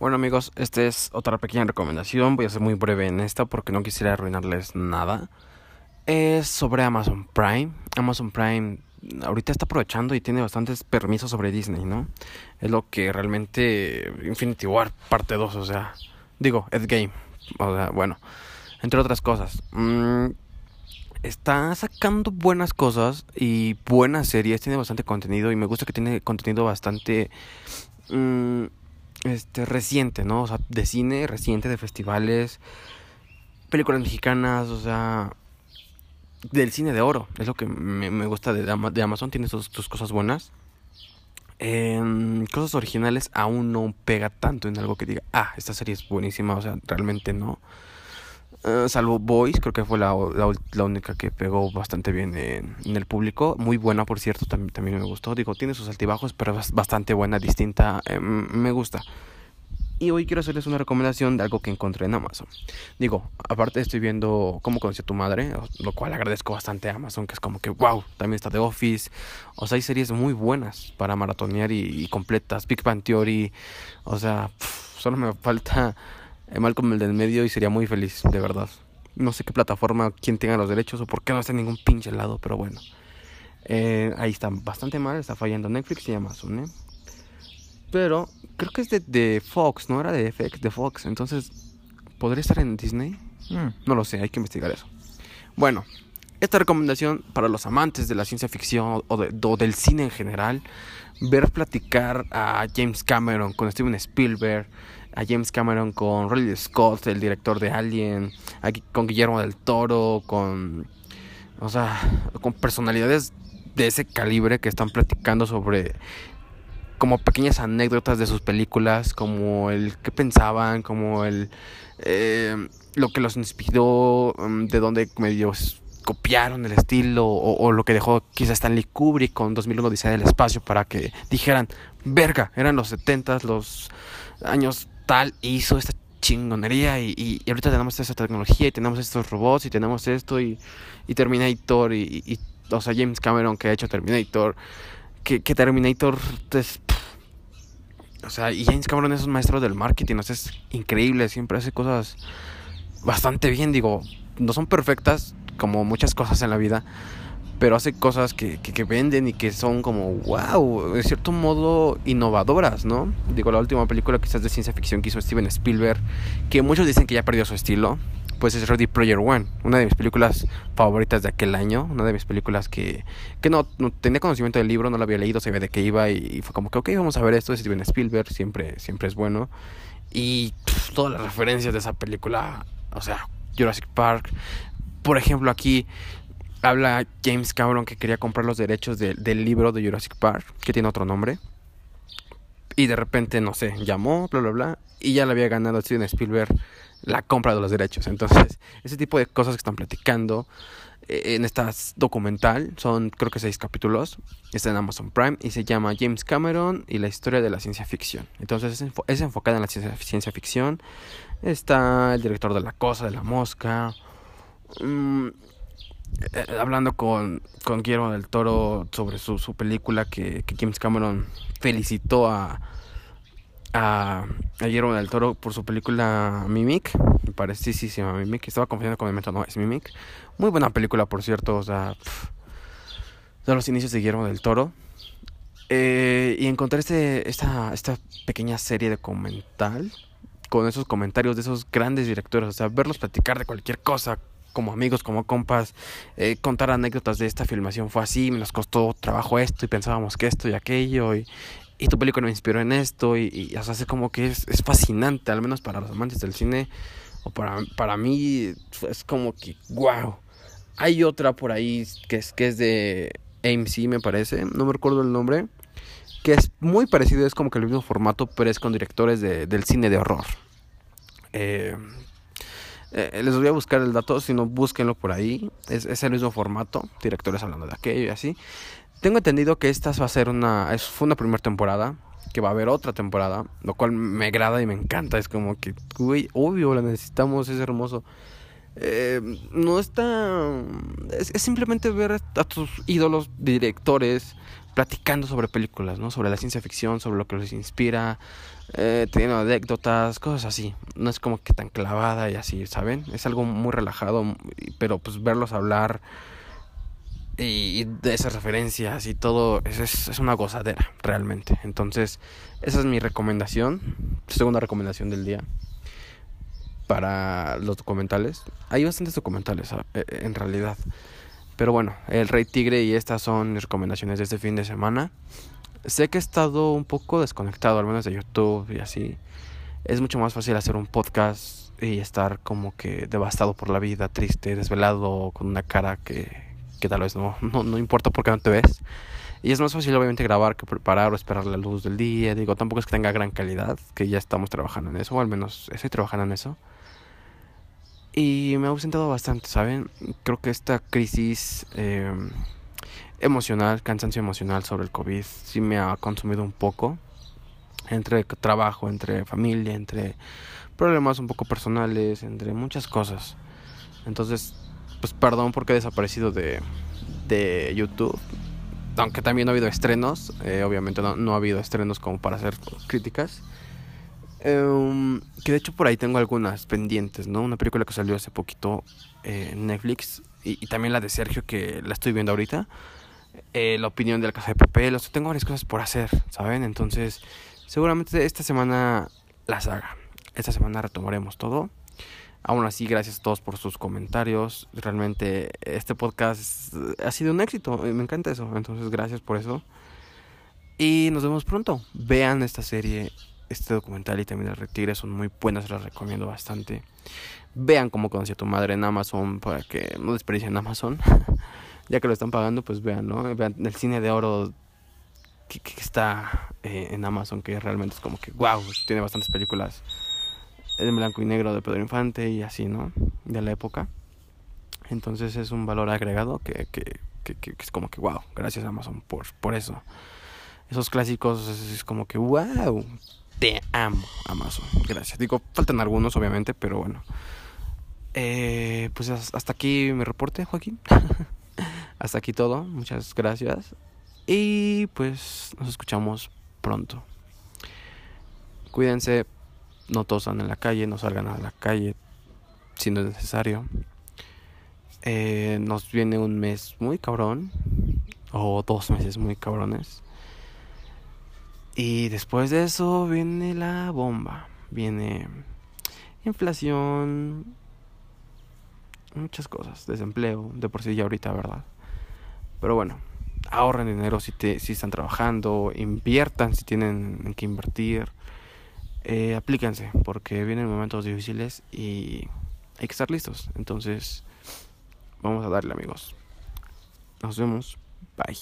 Bueno amigos, esta es otra pequeña recomendación, voy a ser muy breve en esta porque no quisiera arruinarles nada. Es sobre Amazon Prime. Amazon Prime ahorita está aprovechando y tiene bastantes permisos sobre Disney, ¿no? Es lo que realmente Infinity War parte 2, o sea, digo, Endgame, o sea, bueno, entre otras cosas. Mm, está sacando buenas cosas y buenas series, tiene bastante contenido y me gusta que tiene contenido bastante mm, este reciente, ¿no? O sea, de cine reciente, de festivales, películas mexicanas, o sea, del cine de oro, es lo que me, gusta de, de, Amazon, tiene sus, cosas buenas. En cosas originales aún no pega tanto en algo que diga, ah, esta serie es buenísima, o sea, realmente no. Eh, salvo Boys, creo que fue la, la, única que pegó bastante bien en, el público. Muy buena, por cierto, también, también me gustó. Digo, tiene sus altibajos, pero es bastante buena, distinta. Eh, me gusta. Y hoy quiero hacerles una recomendación de algo que encontré en Amazon. Digo, aparte estoy viendo cómo conocí a tu madre, lo cual agradezco bastante a Amazon, que es como que, wow, también está The Office. O sea, hay series muy buenas para maratonear y, completas. Big Bang Theory. O sea, solo me falta Malcolm el del medio y sería muy feliz, de verdad. No sé qué plataforma, quién tenga los derechos o por qué no está en ningún pinche lado, pero bueno. Eh, ahí está bastante mal, está fallando Netflix y Amazon, ¿eh? Pero creo que es de, Fox, no era de FX, de Fox. Entonces, ¿podría estar en Disney? Mm. No lo sé, hay que investigar eso. Bueno, esta recomendación para los amantes de la ciencia ficción o, o del cine en general, ver platicar a James Cameron con Steven Spielberg, a James Cameron con Ridley Scott, el director de Alien, aquí con Guillermo del Toro, con o sea, con personalidades de ese calibre que están platicando sobre como pequeñas anécdotas de sus películas, como el que pensaban, como el eh, lo que los inspiró, mm, de dónde medio copiaron el estilo o, lo que dejó quizás Stanley Kubrick con 2001 Diseño del Espacio para que dijeran, verga, eran los 70 los años hizo esta chingonería y, y, ahorita tenemos esta tecnología y tenemos estos robots y tenemos esto y, y Terminator y, y, o sea, James Cameron que ha hecho Terminator, que, que Terminator es... O sea, y James Cameron es un maestro del marketing, o sea, es increíble, siempre hace cosas bastante bien, digo, no son perfectas como muchas cosas en la vida, pero hace cosas que, que, venden y que son como, wow, de cierto modo innovadoras, ¿no? Digo, la última película quizás de ciencia ficción que hizo Steven Spielberg, que muchos dicen que ya perdió su estilo, pues es Ready Player One, una de mis películas favoritas de aquel año, una de mis películas que, que no, no tenía conocimiento del libro, no lo había leído, sabía de qué iba y, fue como que, ok, vamos a ver esto, es Steven Spielberg, siempre, siempre es bueno. Y todas las referencias de esa película, o sea, Jurassic Park, por ejemplo, aquí habla James Cameron que quería comprar los derechos del libro de Jurassic Park, que tiene otro nombre. Y de repente, no sé, llamó, bla, bla, bla. Y ya le había ganado Steven Spielberg la compra de los derechos. Entonces, ese tipo de cosas que están platicando eh, en esta documental, son creo que seis capítulos, está en Amazon Prime y se llama James Cameron y la historia de la ciencia ficción. Entonces es, enfocada en la ciencia, ciencia, ficción. Está el director de La Cosa, de la Mosca. Eh, hablando con, con Guillermo del Toro sobre su, su película que, que, James Cameron felicitó a, a, Guillermo del Toro por su película Mimic. Me parece, sí, sí, Mimic. Estaba confiando con el no, es Mimic. Muy buena película, por cierto. O sea, de los inicios de Guillermo del Toro. Eh, y encontré este, esta, esta pequeña serie documental con esos comentarios de esos grandes directores. O sea, verlos platicar de cualquier cosa como amigos, como compas, eh, contar anécdotas de esta filmación fue así, nos costó trabajo esto y pensábamos que esto y aquello y, y tu película me inspiró en esto y, y o sea, es como que es, es, fascinante, al menos para los amantes del cine o para, para mí es como que wow. Hay otra por ahí que es, que es de AMC me parece, no me recuerdo el nombre, que es muy parecido, es como que el mismo formato, pero es con directores de, del cine de horror. Eh, eh, les voy a buscar el dato, si no, búsquenlo por ahí. Es, el mismo formato, directores hablando de aquello y así. Tengo entendido que esta va a ser una. Es, fue una primera temporada, que va a haber otra temporada, lo cual me agrada y me encanta. Es como que, uy, obvio, la necesitamos, es hermoso. Eh, no está... Es, simplemente ver a tus ídolos directores platicando sobre películas, ¿no? Sobre la ciencia ficción, sobre lo que les inspira, eh, teniendo anécdotas, cosas así. No es como que tan clavada y así, ¿saben? Es algo muy relajado, pero pues verlos hablar y, de esas referencias y todo es, es, una gozadera realmente. Entonces, esa es mi recomendación, segunda recomendación del día para los documentales. Hay bastantes documentales ah, eh, en realidad. Pero bueno, El Rey Tigre y estas son mis recomendaciones de este fin de semana. Sé que he estado un poco desconectado, al menos de YouTube y así. Es mucho más fácil hacer un podcast y estar como que devastado por la vida, triste, desvelado, con una cara que, que tal vez no, no, no importa porque no te ves. Y es más fácil obviamente grabar que preparar o esperar la luz del día. Digo, tampoco es que tenga gran calidad, que ya estamos trabajando en eso, o al menos estoy trabajando en eso. Y me ha ausentado bastante, ¿saben? Creo que esta crisis eh, emocional, cansancio emocional sobre el COVID, sí me ha consumido un poco. Entre trabajo, entre familia, entre problemas un poco personales, entre muchas cosas. Entonces, pues perdón porque he desaparecido de, de YouTube. Aunque también ha habido estrenos, eh, obviamente no, no, ha habido estrenos como para hacer críticas. Eh, que de hecho por ahí tengo algunas pendientes, ¿no? Una película que salió hace poquito en Netflix y, también la de Sergio que la estoy viendo ahorita. Eh, la opinión de la casa de papel, o tengo varias cosas por hacer, ¿saben? Entonces, seguramente esta semana las haga. Esta semana retomaremos todo. Aún así, gracias a todos por sus comentarios. Realmente este podcast ha sido un éxito. Me encanta eso. Entonces, gracias por eso. Y nos vemos pronto. Vean esta serie, este documental y también el Retire. Son muy buenas, las recomiendo bastante. Vean cómo conocí a tu madre en Amazon para que no desperdicien Amazon. ya que lo están pagando, pues vean, ¿no? Vean el cine de oro que, está eh, en Amazon, que realmente es como que, wow, tiene bastantes películas en blanco y negro de Pedro Infante y así, ¿no? De la época. Entonces es un valor agregado que, que, que, es como que, wow, gracias Amazon por, por eso. Esos clásicos es, como que, wow, te amo Amazon, gracias. Digo, faltan algunos obviamente, pero bueno. Eh, pues hasta aquí mi reporte, Joaquín. hasta aquí todo, muchas gracias. Y pues nos escuchamos pronto. Cuídense no tosan en la calle, no salgan a la calle si no es necesario. Eh, nos viene un mes muy cabrón, o dos meses muy cabrones. Y después de eso viene la bomba, viene inflación, muchas cosas, desempleo, de por sí ya ahorita, ¿verdad? Pero bueno, ahorren dinero si, te, si están trabajando, inviertan si tienen que invertir eh, aplíquense porque vienen momentos difíciles y hay que estar listos. Entonces, vamos a darle amigos. Nos vemos. Bye.